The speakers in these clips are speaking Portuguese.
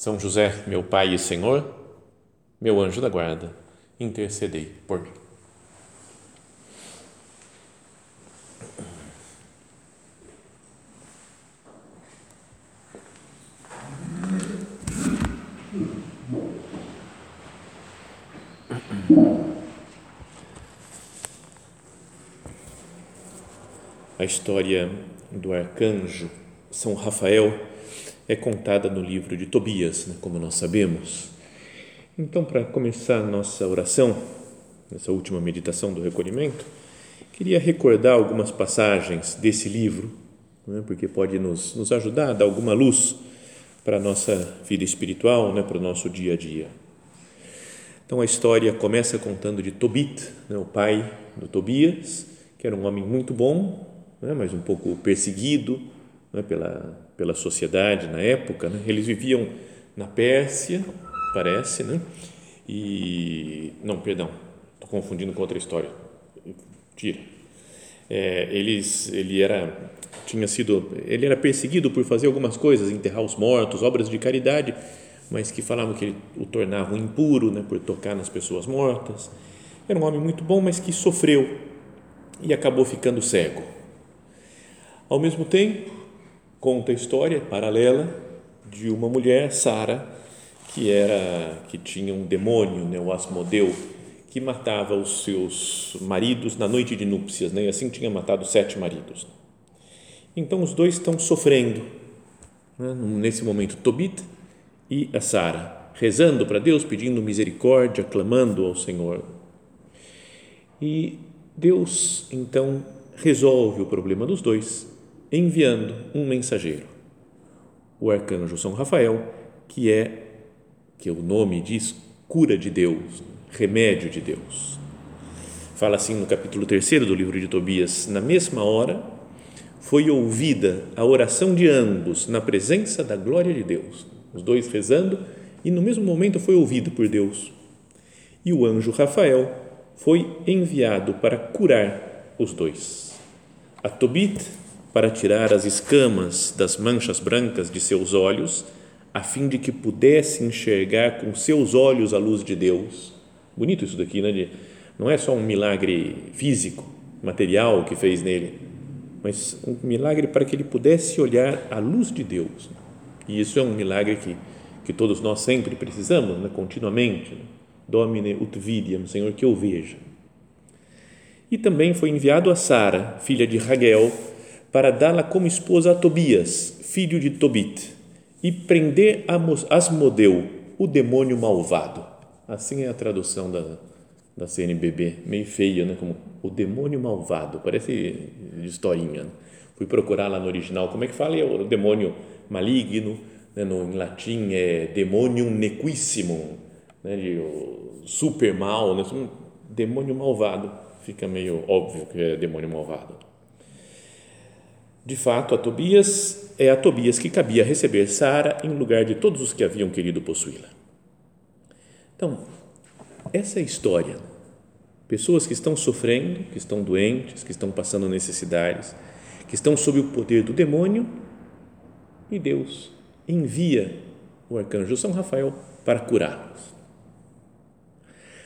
São José, meu Pai e Senhor, meu anjo da guarda, intercedei por mim. A história do arcanjo São Rafael é contada no livro de Tobias, né, como nós sabemos. Então, para começar nossa oração, nessa última meditação do recolhimento, queria recordar algumas passagens desse livro, né, porque pode nos, nos ajudar a dar alguma luz para a nossa vida espiritual, né, para o nosso dia a dia. Então, a história começa contando de Tobit, né, o pai do Tobias, que era um homem muito bom, né, mas um pouco perseguido né, pela, pela sociedade na época. Né? Eles viviam na Pérsia, parece, né? e não, perdão, estou confundindo com outra história. Tira. É, eles, ele era tinha sido, ele era perseguido por fazer algumas coisas, enterrar os mortos, obras de caridade, mas que falavam que ele o tornavam impuro, né, por tocar nas pessoas mortas. Era um homem muito bom, mas que sofreu e acabou ficando cego. Ao mesmo tempo, conta a história paralela de uma mulher, Sara, que era que tinha um demônio, né, o Asmodeu, que matava os seus maridos na noite de núpcias, né, e assim tinha matado sete maridos. Então os dois estão sofrendo né, nesse momento, Tobit e a Sara, rezando para Deus, pedindo misericórdia, clamando ao Senhor. E Deus então resolve o problema dos dois enviando um mensageiro, o arcanjo São Rafael, que é, que o nome diz, cura de Deus, remédio de Deus. Fala assim no capítulo 3 do livro de Tobias: na mesma hora foi ouvida a oração de ambos na presença da glória de Deus, os dois rezando, e no mesmo momento foi ouvido por Deus. E o anjo Rafael foi enviado para curar os dois. A Tobit para tirar as escamas das manchas brancas de seus olhos, a fim de que pudesse enxergar com seus olhos a luz de Deus. Bonito isso daqui, né? não é só um milagre físico, material que fez nele, mas um milagre para que ele pudesse olhar a luz de Deus. E isso é um milagre que, que todos nós sempre precisamos, né? continuamente. Né? Domine ut vidiam, Senhor, que eu veja. E também foi enviado a Sara, filha de Raguel, para dá-la como esposa a Tobias, filho de Tobit, e prender Asmodeu, o demônio malvado. Assim é a tradução da, da CNBB, meio feia, né? como o demônio malvado, parece historinha. Né? Fui procurar lá no original, como é que fala? É o demônio maligno, né? no, em latim é demonium nequissimum, né? de, super mal, né? demônio malvado, fica meio óbvio que é demônio malvado. De fato, a Tobias é a Tobias que cabia receber Sara em lugar de todos os que haviam querido possuí-la. Então, essa é história, pessoas que estão sofrendo, que estão doentes, que estão passando necessidades, que estão sob o poder do demônio, e Deus envia o arcanjo São Rafael para curá-los.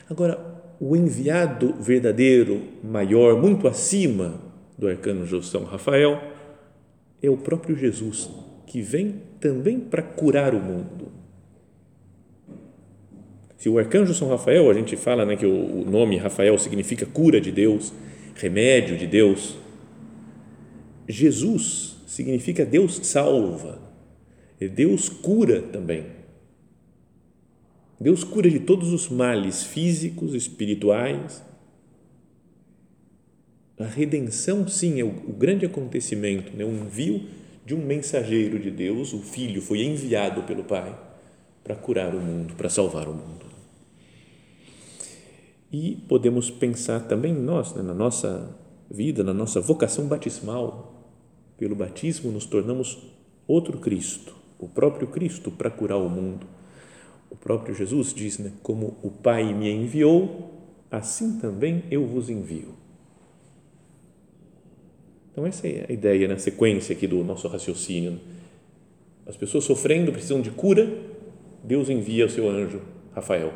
Agora, o enviado verdadeiro, maior, muito acima do arcanjo São Rafael, é o próprio Jesus que vem também para curar o mundo. Se o arcanjo São Rafael, a gente fala né, que o nome Rafael significa cura de Deus, remédio de Deus. Jesus significa Deus salva, Deus cura também. Deus cura de todos os males físicos, espirituais, a redenção, sim, é o, o grande acontecimento, né? o envio de um mensageiro de Deus, o Filho foi enviado pelo Pai para curar o mundo, para salvar o mundo. E podemos pensar também nós, né, na nossa vida, na nossa vocação batismal. Pelo batismo nos tornamos outro Cristo, o próprio Cristo para curar o mundo. O próprio Jesus diz, né, como o Pai me enviou, assim também eu vos envio. Então essa é a ideia na sequência aqui do nosso raciocínio. As pessoas sofrendo precisam de cura, Deus envia o seu anjo Rafael.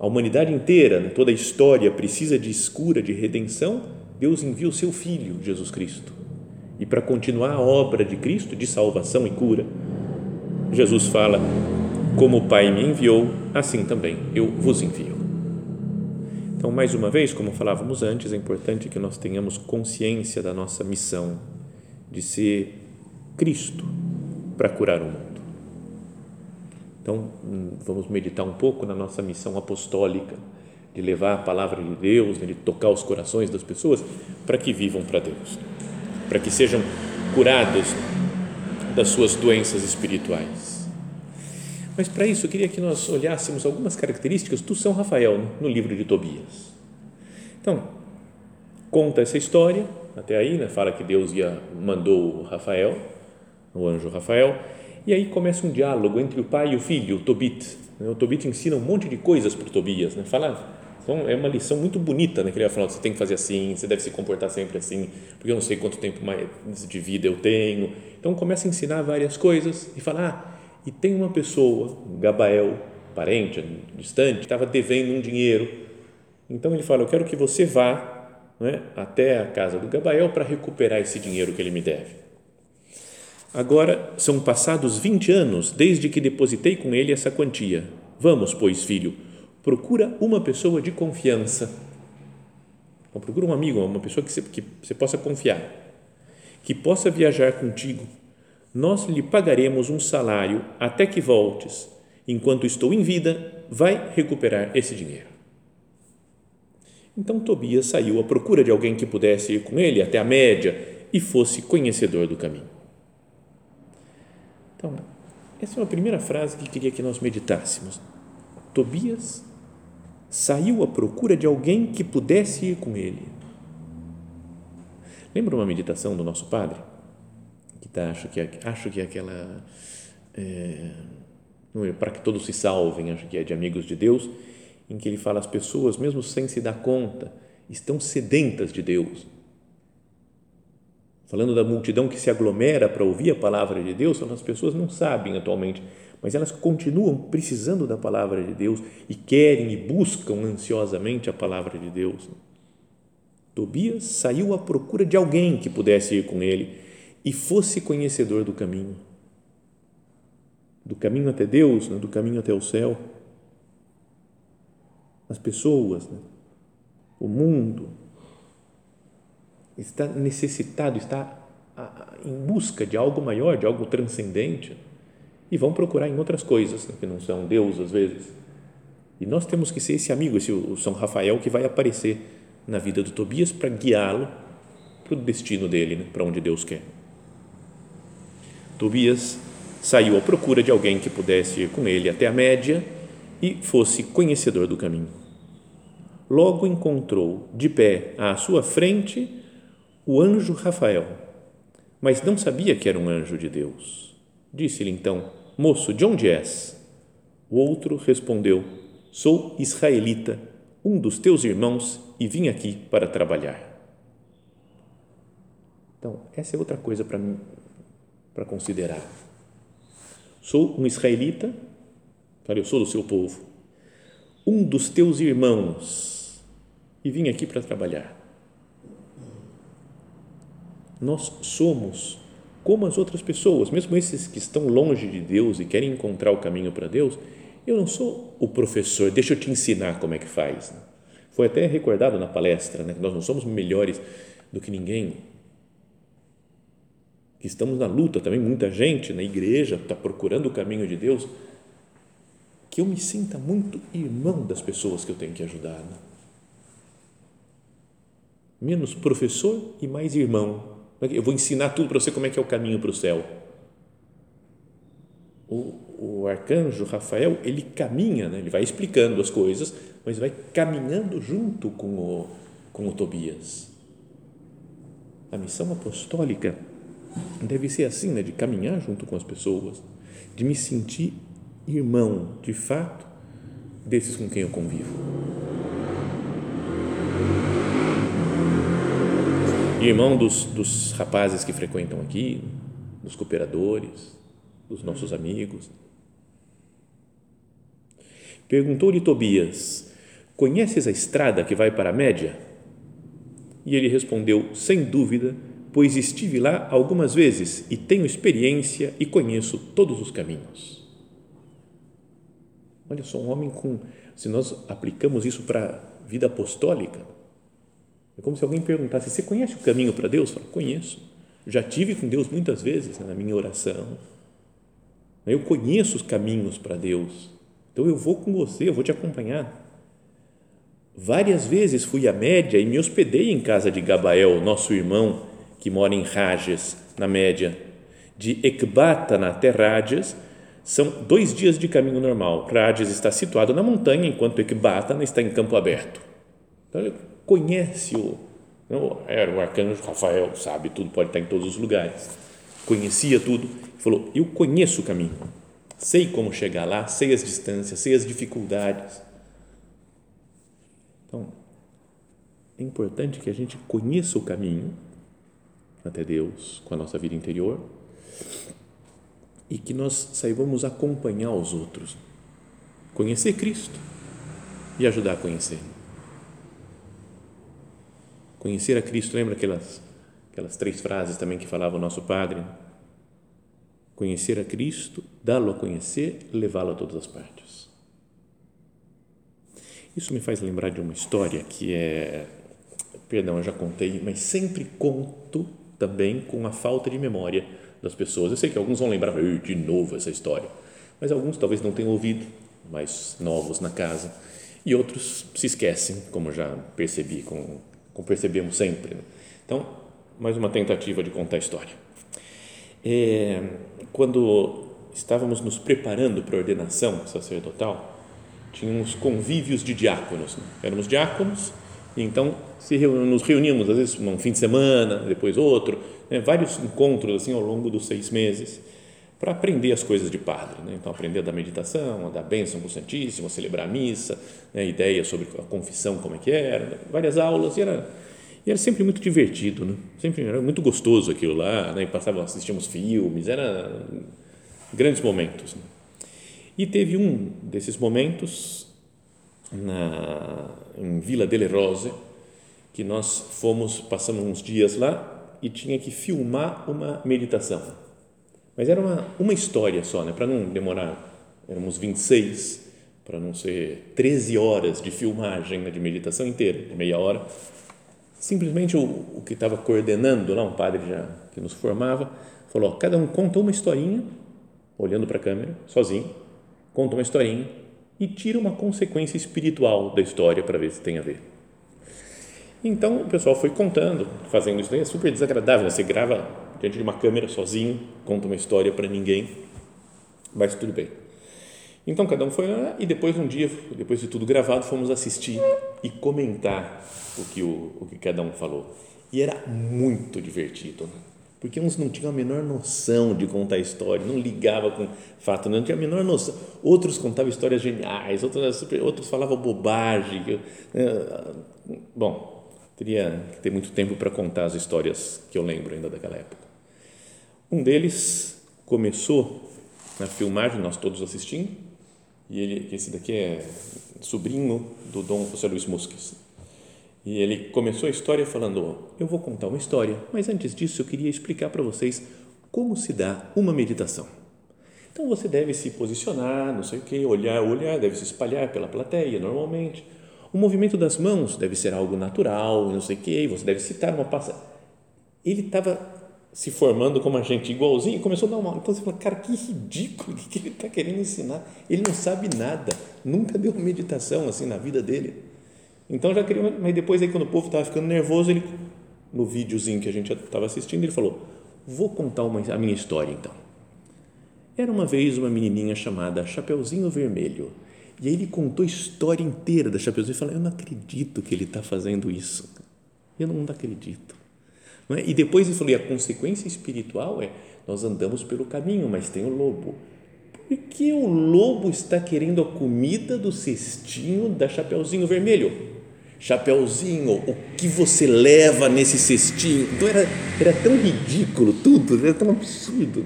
A humanidade inteira, né, toda a história precisa de escura, de redenção, Deus envia o seu filho, Jesus Cristo. E para continuar a obra de Cristo de salvação e cura, Jesus fala: Como o Pai me enviou, assim também eu vos envio. Então, mais uma vez, como falávamos antes, é importante que nós tenhamos consciência da nossa missão de ser Cristo para curar o mundo. Então, hum, vamos meditar um pouco na nossa missão apostólica de levar a palavra de Deus, de tocar os corações das pessoas para que vivam para Deus, para que sejam curados das suas doenças espirituais. Mas para isso eu queria que nós olhássemos algumas características do São Rafael no livro de Tobias. Então, conta essa história, até aí, né, fala que Deus ia, mandou Rafael, o anjo Rafael, e aí começa um diálogo entre o pai e o filho, o Tobit. Né? O Tobit ensina um monte de coisas para o Tobias, né? Fala, então é uma lição muito bonita, né? Que ele vai falar, você tem que fazer assim, você deve se comportar sempre assim, porque eu não sei quanto tempo mais de vida eu tenho. Então começa a ensinar várias coisas e fala, ah, e tem uma pessoa, um Gabael, parente, distante, estava devendo um dinheiro. Então ele fala, eu quero que você vá né, até a casa do Gabael para recuperar esse dinheiro que ele me deve. Agora são passados 20 anos desde que depositei com ele essa quantia. Vamos, pois, filho, procura uma pessoa de confiança. Procura um amigo, uma pessoa que você, que você possa confiar, que possa viajar contigo. Nós lhe pagaremos um salário até que voltes. Enquanto estou em vida, vai recuperar esse dinheiro. Então Tobias saiu à procura de alguém que pudesse ir com ele até a média e fosse conhecedor do caminho. Então, essa é uma primeira frase que queria que nós meditássemos. Tobias saiu à procura de alguém que pudesse ir com ele. Lembra uma meditação do nosso padre? Tá, acho, que é, acho que é aquela. É, é, para que todos se salvem, acho que é de Amigos de Deus, em que ele fala: as pessoas, mesmo sem se dar conta, estão sedentas de Deus falando da multidão que se aglomera para ouvir a palavra de Deus, as pessoas não sabem atualmente, mas elas continuam precisando da palavra de Deus e querem e buscam ansiosamente a palavra de Deus. Tobias saiu à procura de alguém que pudesse ir com ele e fosse conhecedor do caminho, do caminho até Deus, né? do caminho até o céu. As pessoas, né? o mundo, está necessitado, está em busca de algo maior, de algo transcendente, e vão procurar em outras coisas, né, que não são Deus às vezes. E nós temos que ser esse amigo, esse o São Rafael que vai aparecer na vida do Tobias para guiá-lo para o destino dele, né, para onde Deus quer. Tobias saiu à procura de alguém que pudesse ir com ele até a média e fosse conhecedor do caminho. Logo encontrou de pé à sua frente o anjo Rafael, mas não sabia que era um anjo de Deus. Disse-lhe então: Moço, de onde és? O outro respondeu: Sou israelita, um dos teus irmãos, e vim aqui para trabalhar. Então, essa é outra coisa para mim para considerar. Sou um israelita, eu sou do seu povo, um dos teus irmãos, e vim aqui para trabalhar nós somos como as outras pessoas, mesmo esses que estão longe de Deus e querem encontrar o caminho para Deus. Eu não sou o professor, deixa eu te ensinar como é que faz. Foi até recordado na palestra, né? nós não somos melhores do que ninguém. Estamos na luta também, muita gente na igreja está procurando o caminho de Deus. Que eu me sinta muito irmão das pessoas que eu tenho que ajudar. Né? Menos professor e mais irmão eu vou ensinar tudo para você como é que é o caminho para o céu. O, o arcanjo Rafael, ele caminha, né? ele vai explicando as coisas, mas vai caminhando junto com o, com o Tobias. A missão apostólica deve ser assim, né? de caminhar junto com as pessoas, de me sentir irmão, de fato, desses com quem eu convivo. Irmão dos, dos rapazes que frequentam aqui, dos cooperadores, dos nossos amigos. Perguntou-lhe Tobias: Conheces a estrada que vai para a Média? E ele respondeu: Sem dúvida, pois estive lá algumas vezes e tenho experiência e conheço todos os caminhos. Olha só, um homem com. Se nós aplicamos isso para a vida apostólica, é como se alguém perguntasse: Você conhece o caminho para Deus? Fala, conheço. Já tive com Deus muitas vezes né, na minha oração. Eu conheço os caminhos para Deus. Então eu vou com você, eu vou te acompanhar. Várias vezes fui à Média e me hospedei em casa de Gabael, nosso irmão, que mora em Rages, na Média. De Ecbata, na Terrádias, são dois dias de caminho normal. Rages está situado na montanha, enquanto Ecbata está em campo aberto. Então ele conhece o, era o arcanjo Rafael, sabe tudo, pode estar em todos os lugares. Conhecia tudo, falou: Eu conheço o caminho, sei como chegar lá, sei as distâncias, sei as dificuldades. Então, é importante que a gente conheça o caminho até Deus com a nossa vida interior e que nós saibamos acompanhar os outros, conhecer Cristo e ajudar a conhecer. Conhecer a Cristo, lembra aquelas, aquelas três frases também que falava o nosso Padre? Conhecer a Cristo, dá-lo a conhecer, levá-lo a todas as partes. Isso me faz lembrar de uma história que é, perdão, eu já contei, mas sempre conto também com a falta de memória das pessoas. Eu sei que alguns vão lembrar, de novo essa história, mas alguns talvez não tenham ouvido, mais novos na casa, e outros se esquecem, como já percebi com como percebemos sempre. Né? Então, mais uma tentativa de contar a história. É, quando estávamos nos preparando para a ordenação sacerdotal, tínhamos convívios de diáconos. Né? Éramos diáconos, então se nos reuníamos, às vezes, um fim de semana, depois outro, né? vários encontros assim ao longo dos seis meses para aprender as coisas de padre. Né? Então, aprender da meditação, da bênção com o Santíssimo, celebrar a missa, né? ideias sobre a confissão, como é que era, várias aulas, e era, e era sempre muito divertido, né? sempre era muito gostoso aquilo lá, né? e passava, assistíamos filmes, era grandes momentos. Né? E teve um desses momentos na, em Vila delle Rose, que nós fomos, passamos uns dias lá e tinha que filmar uma meditação mas era uma, uma história só, né? para não demorar, éramos 26, para não ser 13 horas de filmagem, né? de meditação inteira, de meia hora. Simplesmente o, o que estava coordenando lá, um padre já que nos formava, falou: cada um conta uma historinha, olhando para a câmera, sozinho, conta uma historinha e tira uma consequência espiritual da história para ver se tem a ver. Então o pessoal foi contando, fazendo isso, é super desagradável, você grava diante de uma câmera sozinho, conta uma história para ninguém, mas tudo bem. Então cada um foi lá e depois um dia, depois de tudo gravado, fomos assistir e comentar o que o, o que cada um falou. E era muito divertido, né? Porque uns não tinham a menor noção de contar história, não ligava com fato, não tinha a menor noção. Outros contavam histórias geniais, outros, outros falavam bobagem. Eh, bom, teria que ter muito tempo para contar as histórias que eu lembro ainda daquela época. Um deles começou na filmagem, nós todos assistindo, e ele, esse daqui é sobrinho do Dom José Luiz Musques. E ele começou a história falando: Eu vou contar uma história, mas antes disso eu queria explicar para vocês como se dá uma meditação. Então você deve se posicionar, não sei o que, olhar, olhar, deve se espalhar pela plateia normalmente. O movimento das mãos deve ser algo natural, não sei o que, você deve citar uma passa. Ele estava se formando como a gente igualzinho, começou a dar uma. Então você fala, cara, que ridículo, o que ele está querendo ensinar? Ele não sabe nada, nunca deu meditação assim na vida dele. Então já queria, mas depois aí quando o povo estava ficando nervoso, ele, no videozinho que a gente estava assistindo, ele falou: Vou contar uma, a minha história então. Era uma vez uma menininha chamada Chapeuzinho Vermelho. E aí ele contou a história inteira da Chapeuzinho e falou: Eu não acredito que ele está fazendo isso. Eu não acredito. Não é? E depois ele falou: E a consequência espiritual é: nós andamos pelo caminho, mas tem o lobo. Por que o lobo está querendo a comida do cestinho da Chapeuzinho Vermelho? Chapeuzinho, o que você leva nesse cestinho? Então era, era tão ridículo tudo, era tão absurdo.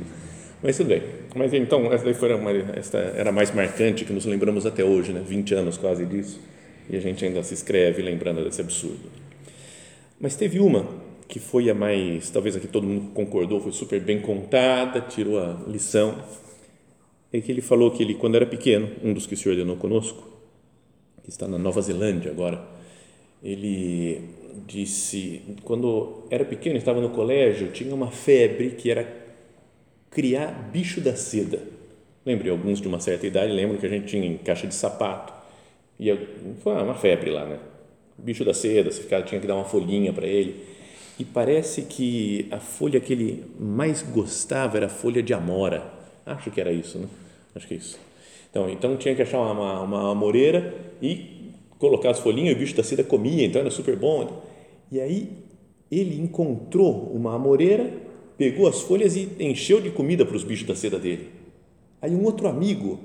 Mas tudo bem. Mas então, essa, foi uma, essa era mais marcante, que nos lembramos até hoje, né? 20 anos quase disso, e a gente ainda se escreve lembrando desse absurdo. Mas teve uma que foi a mais, talvez aqui todo mundo concordou, foi super bem contada, tirou a lição, é que ele falou que ele, quando era pequeno, um dos que se ordenou conosco, que está na Nova Zelândia agora, ele disse, quando era pequeno, estava no colégio, tinha uma febre que era criar bicho da seda. Lembrei, alguns de uma certa idade lembram que a gente tinha em caixa de sapato. E foi uma febre lá, né? Bicho da seda, você ficava, tinha que dar uma folhinha para ele. E parece que a folha que ele mais gostava era a folha de amora. Acho que era isso, né? Acho que é isso. Então, então tinha que achar uma, uma amoreira e colocar as folhinhas e o bicho da seda comia, então era super bom. E aí ele encontrou uma amoreira pegou as folhas e encheu de comida para os bichos da seda dele. Aí um outro amigo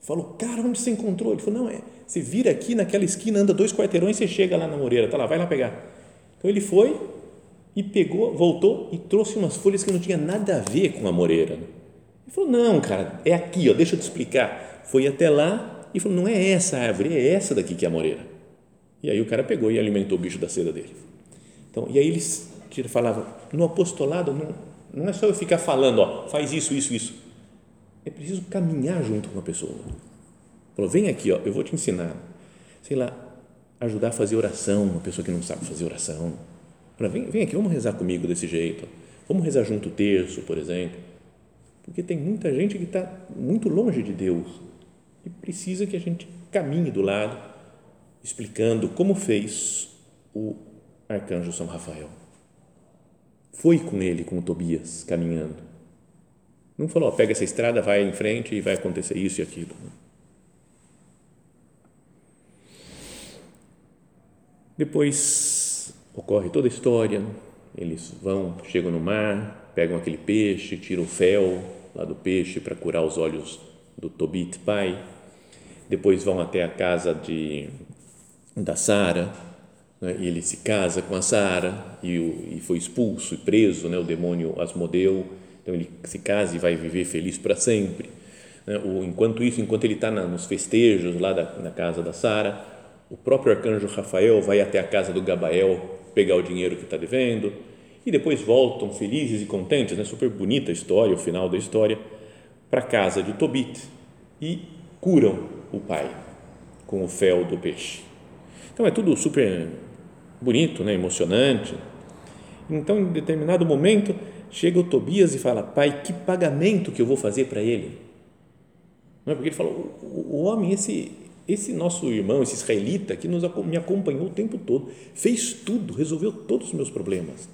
falou, cara, onde você encontrou? Ele falou, não, é, você vira aqui naquela esquina, anda dois quarteirões e você chega lá na moreira, tá lá, vai lá pegar. Então ele foi e pegou, voltou e trouxe umas folhas que não tinha nada a ver com a moreira. Ele falou, não, cara, é aqui, ó, deixa eu te explicar. Foi até lá e falou, não é essa árvore, é essa daqui que é a moreira. E aí o cara pegou e alimentou o bicho da seda dele. Então, e aí eles que ele falava, no apostolado não, não é só eu ficar falando, ó, faz isso, isso, isso. É preciso caminhar junto com a pessoa. Falou, vem aqui, ó, eu vou te ensinar. Sei lá, ajudar a fazer oração, uma pessoa que não sabe fazer oração. Falou, vem, vem aqui, vamos rezar comigo desse jeito. Vamos rezar junto o terço, por exemplo. Porque tem muita gente que está muito longe de Deus e precisa que a gente caminhe do lado, explicando como fez o arcanjo São Rafael foi com ele, com o Tobias, caminhando. Não falou, ó, pega essa estrada, vai em frente e vai acontecer isso e aquilo. Depois ocorre toda a história, eles vão, chegam no mar, pegam aquele peixe, tiram o fel lá do peixe para curar os olhos do Tobit pai. Depois vão até a casa de da Sara, né? e ele se casa com a Sara e, e, foi expulso e preso, né? o demônio Asmodeu, então ele se casa e vai viver feliz para sempre. Né? O, enquanto isso, enquanto ele está nos festejos lá da, na casa da Sara, o próprio arcanjo Rafael vai até a casa do Gabael pegar o dinheiro que está devendo e depois voltam felizes e contentes, né? super bonita a história, o final da história, para a casa de Tobit e curam o pai com o fel do peixe. Então é tudo super bonito, né, emocionante. Então, em determinado momento, chega o Tobias e fala: Pai, que pagamento que eu vou fazer para ele? Não é porque ele falou: o, homem, esse, esse nosso irmão, esse israelita que nos, me acompanhou o tempo todo, fez tudo, resolveu todos os meus problemas.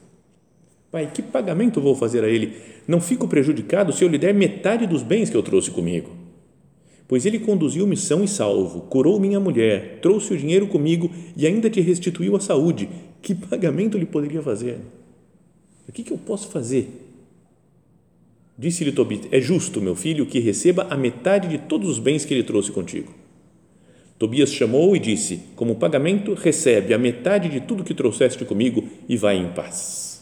Pai, que pagamento vou fazer a ele? Não fico prejudicado se eu lhe der metade dos bens que eu trouxe comigo pois ele conduziu-me são e salvo, curou minha mulher, trouxe o dinheiro comigo e ainda te restituiu a saúde. Que pagamento lhe poderia fazer? O que, que eu posso fazer? Disse-lhe Tobit: É justo, meu filho, que receba a metade de todos os bens que ele trouxe contigo. Tobias chamou e disse: Como pagamento, recebe a metade de tudo que trouxeste comigo e vai em paz.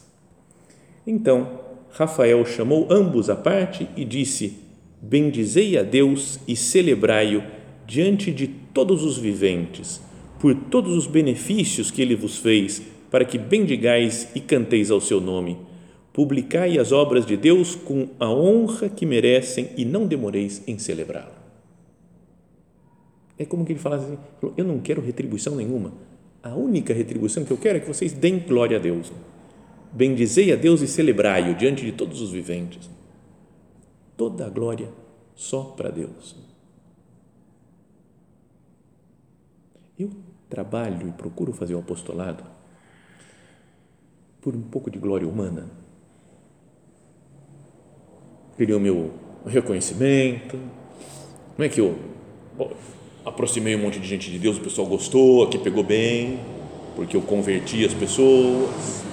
Então, Rafael chamou ambos à parte e disse: bendizei a Deus e celebrai-o diante de todos os viventes, por todos os benefícios que ele vos fez, para que bendigais e canteis ao seu nome. Publicai as obras de Deus com a honra que merecem e não demoreis em celebrá-la. É como que ele fala assim: eu não quero retribuição nenhuma. A única retribuição que eu quero é que vocês deem glória a Deus. Bendizei a Deus e celebrai-o diante de todos os viventes toda a glória só para Deus. Eu trabalho e procuro fazer o apostolado por um pouco de glória humana. Queria o meu um reconhecimento. Não é que eu bom, aproximei um monte de gente de Deus, o pessoal gostou, aqui pegou bem, porque eu converti as pessoas.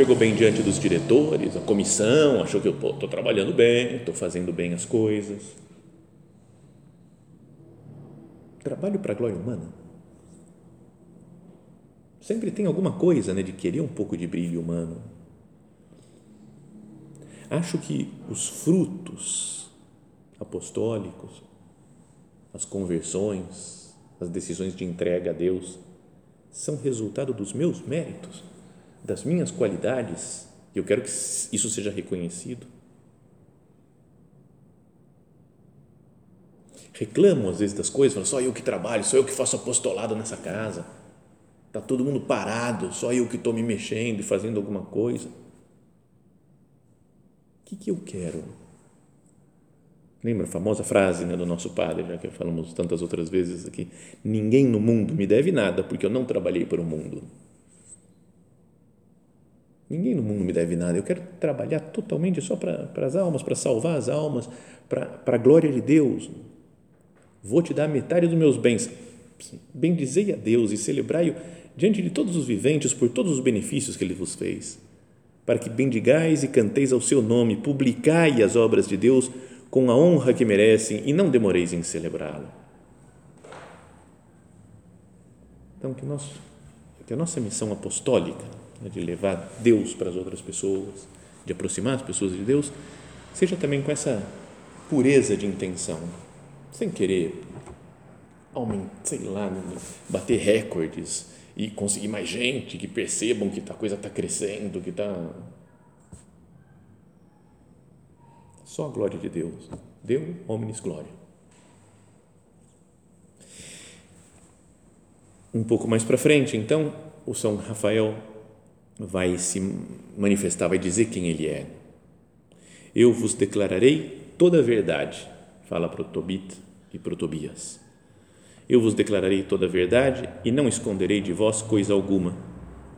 Pegou bem diante dos diretores, a comissão, achou que eu estou trabalhando bem, estou fazendo bem as coisas. Trabalho para a glória humana. Sempre tem alguma coisa né, de querer um pouco de brilho humano. Acho que os frutos apostólicos, as conversões, as decisões de entrega a Deus, são resultado dos meus méritos, das minhas qualidades, e eu quero que isso seja reconhecido. Reclamo às vezes das coisas, falo, só eu que trabalho, só eu que faço apostolado nessa casa. Está todo mundo parado, só eu que estou me mexendo e fazendo alguma coisa. O que, que eu quero? Lembra a famosa frase né, do nosso padre, já que falamos tantas outras vezes aqui: Ninguém no mundo me deve nada porque eu não trabalhei para o mundo. Ninguém no mundo me deve nada. Eu quero trabalhar totalmente só para, as almas, para salvar as almas, para, para a glória de Deus. Vou te dar metade dos meus bens. Bendizei a Deus e celebrai-o diante de todos os viventes por todos os benefícios que Ele vos fez, para que bendigais e canteis ao seu nome, publicai as obras de Deus com a honra que merecem e não demoreis em celebrá-lo. Então, que, nós, que a nossa missão apostólica né, de levar Deus para as outras pessoas, de aproximar as pessoas de Deus, seja também com essa pureza de intenção, sem querer aumentar, sei lá, bater recordes e conseguir mais gente que percebam que a coisa está crescendo, que está Só a glória de Deus. Deu homens glória. Um pouco mais para frente, então, o São Rafael vai se manifestar, vai dizer quem ele é. Eu vos declararei toda a verdade, fala para o Tobit e para o Tobias. Eu vos declararei toda a verdade e não esconderei de vós coisa alguma.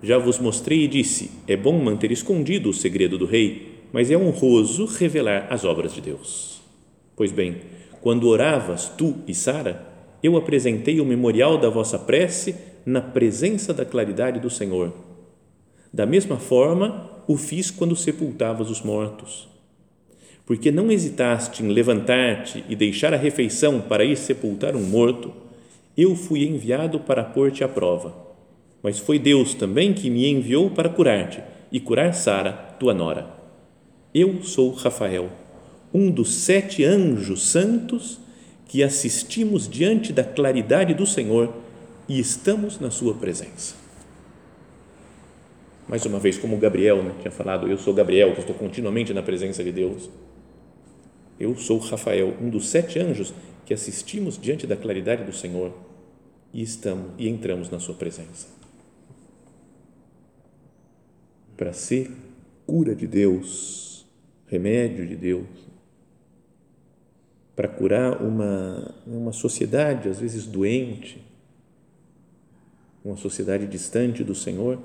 Já vos mostrei e disse: é bom manter escondido o segredo do rei mas é honroso revelar as obras de Deus. Pois bem, quando oravas tu e Sara, eu apresentei o memorial da vossa prece na presença da claridade do Senhor. Da mesma forma, o fiz quando sepultavas os mortos. Porque não hesitaste em levantar-te e deixar a refeição para ir sepultar um morto, eu fui enviado para pôr-te à prova. Mas foi Deus também que me enviou para curar-te e curar Sara, tua nora. Eu sou Rafael, um dos sete anjos santos que assistimos diante da claridade do Senhor e estamos na Sua presença. Mais uma vez, como Gabriel né, tinha falado, eu sou Gabriel, que estou continuamente na presença de Deus. Eu sou Rafael, um dos sete anjos que assistimos diante da claridade do Senhor e estamos e entramos na Sua presença. Para ser cura de Deus, remédio de Deus para curar uma, uma sociedade, às vezes doente, uma sociedade distante do Senhor,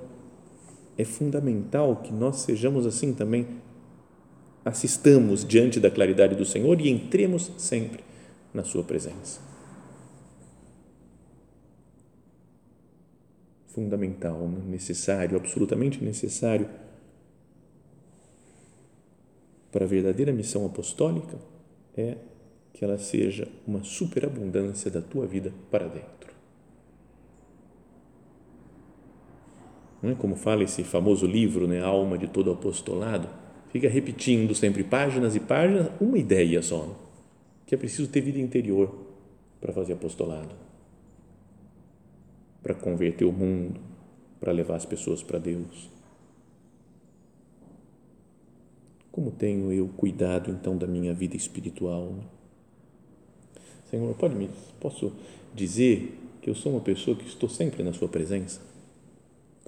é fundamental que nós sejamos assim também, assistamos diante da claridade do Senhor e entremos sempre na Sua presença. Fundamental, necessário, absolutamente necessário para a verdadeira missão apostólica é que ela seja uma superabundância da tua vida para dentro. Não é como fala esse famoso livro, né, Alma de todo apostolado, fica repetindo sempre páginas e páginas uma ideia só, que é preciso ter vida interior para fazer apostolado, para converter o mundo, para levar as pessoas para Deus. Como tenho eu cuidado então da minha vida espiritual? Senhor, pode me, posso dizer que eu sou uma pessoa que estou sempre na Sua presença?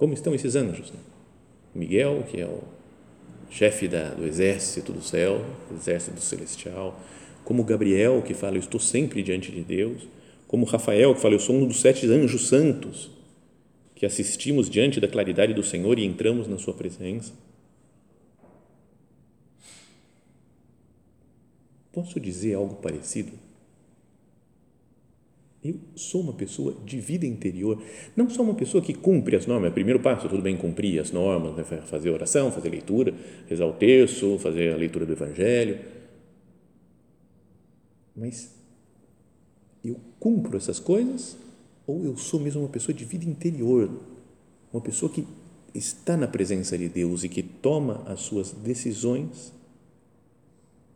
Como estão esses anjos? Né? Miguel, que é o chefe da, do exército do céu, exército celestial, como Gabriel, que fala, eu estou sempre diante de Deus, como Rafael, que fala, eu sou um dos sete anjos santos, que assistimos diante da claridade do Senhor e entramos na Sua presença Posso dizer algo parecido? Eu sou uma pessoa de vida interior, não sou uma pessoa que cumpre as normas. É primeiro passo, tudo bem cumprir as normas, né? fazer oração, fazer leitura, rezar o terço, fazer a leitura do Evangelho. Mas eu cumpro essas coisas ou eu sou mesmo uma pessoa de vida interior, uma pessoa que está na presença de Deus e que toma as suas decisões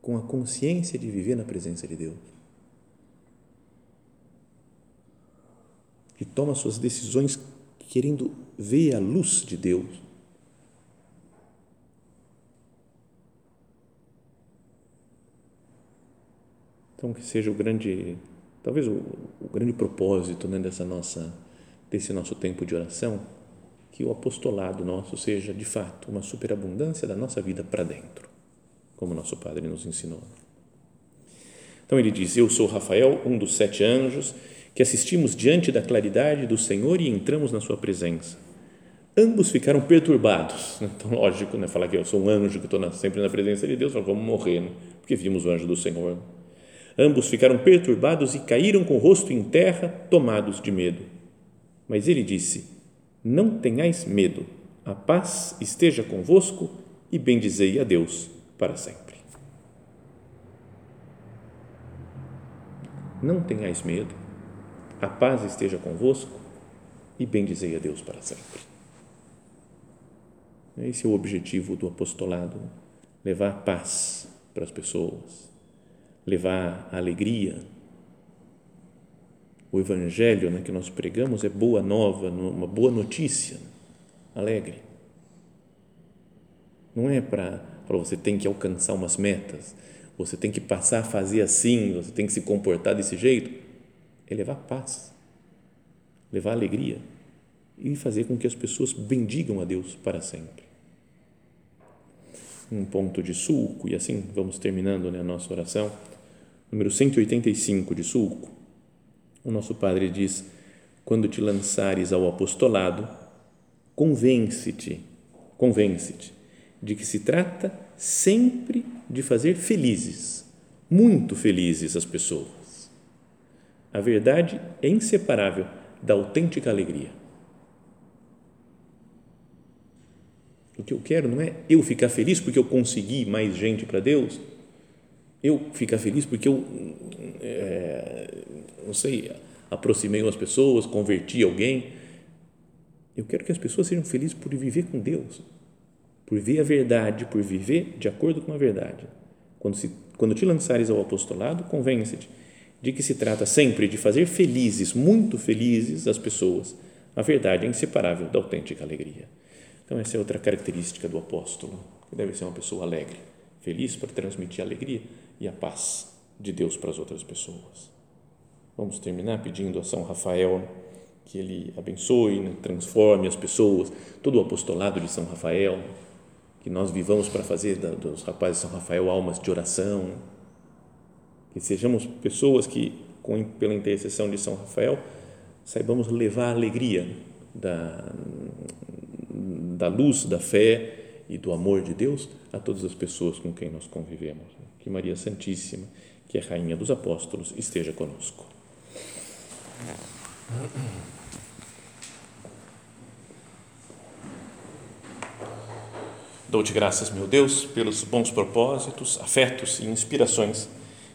com a consciência de viver na presença de Deus? Que toma suas decisões querendo ver a luz de Deus. Então que seja o grande, talvez o, o grande propósito né, dessa nossa, desse nosso tempo de oração, que o apostolado nosso seja de fato uma superabundância da nossa vida para dentro, como nosso Padre nos ensinou. Então ele diz: Eu sou Rafael, um dos sete anjos que assistimos diante da claridade do Senhor e entramos na sua presença. Ambos ficaram perturbados. Então, lógico, né? falar que eu sou um anjo que estou sempre na presença de Deus, vamos morrer, né? porque vimos o anjo do Senhor. Ambos ficaram perturbados e caíram com o rosto em terra, tomados de medo. Mas ele disse: Não tenhais medo, a paz esteja convosco e bendizei a Deus para sempre. Não tenhais medo, a paz esteja convosco e bendizei a Deus para sempre. Esse é o objetivo do apostolado: levar paz para as pessoas, levar alegria. O evangelho né, que nós pregamos é boa nova, uma boa notícia, alegre. Não é para você tem que alcançar umas metas, você tem que passar a fazer assim, você tem que se comportar desse jeito é levar paz, levar alegria e fazer com que as pessoas bendigam a Deus para sempre. Um ponto de sulco, e assim vamos terminando né, a nossa oração, número 185 de sulco. O nosso Padre diz: quando te lançares ao apostolado, convence-te, convence-te de que se trata sempre de fazer felizes, muito felizes as pessoas a verdade é inseparável da autêntica alegria. O que eu quero não é eu ficar feliz porque eu consegui mais gente para Deus, eu ficar feliz porque eu, é, não sei, aproximei umas pessoas, converti alguém. Eu quero que as pessoas sejam felizes por viver com Deus, por ver a verdade, por viver de acordo com a verdade. Quando, se, quando te lançares ao apostolado, convence-te de que se trata sempre de fazer felizes, muito felizes as pessoas. A verdade é inseparável da autêntica alegria. Então, essa é outra característica do apóstolo, que deve ser uma pessoa alegre, feliz para transmitir a alegria e a paz de Deus para as outras pessoas. Vamos terminar pedindo a São Rafael que ele abençoe, né, transforme as pessoas, todo o apostolado de São Rafael, que nós vivamos para fazer dos rapazes de São Rafael almas de oração, que sejamos pessoas que, com, pela intercessão de São Rafael, saibamos levar a alegria da, da luz, da fé e do amor de Deus a todas as pessoas com quem nós convivemos. Que Maria Santíssima, que é Rainha dos Apóstolos, esteja conosco. Dou-te graças, meu Deus, pelos bons propósitos, afetos e inspirações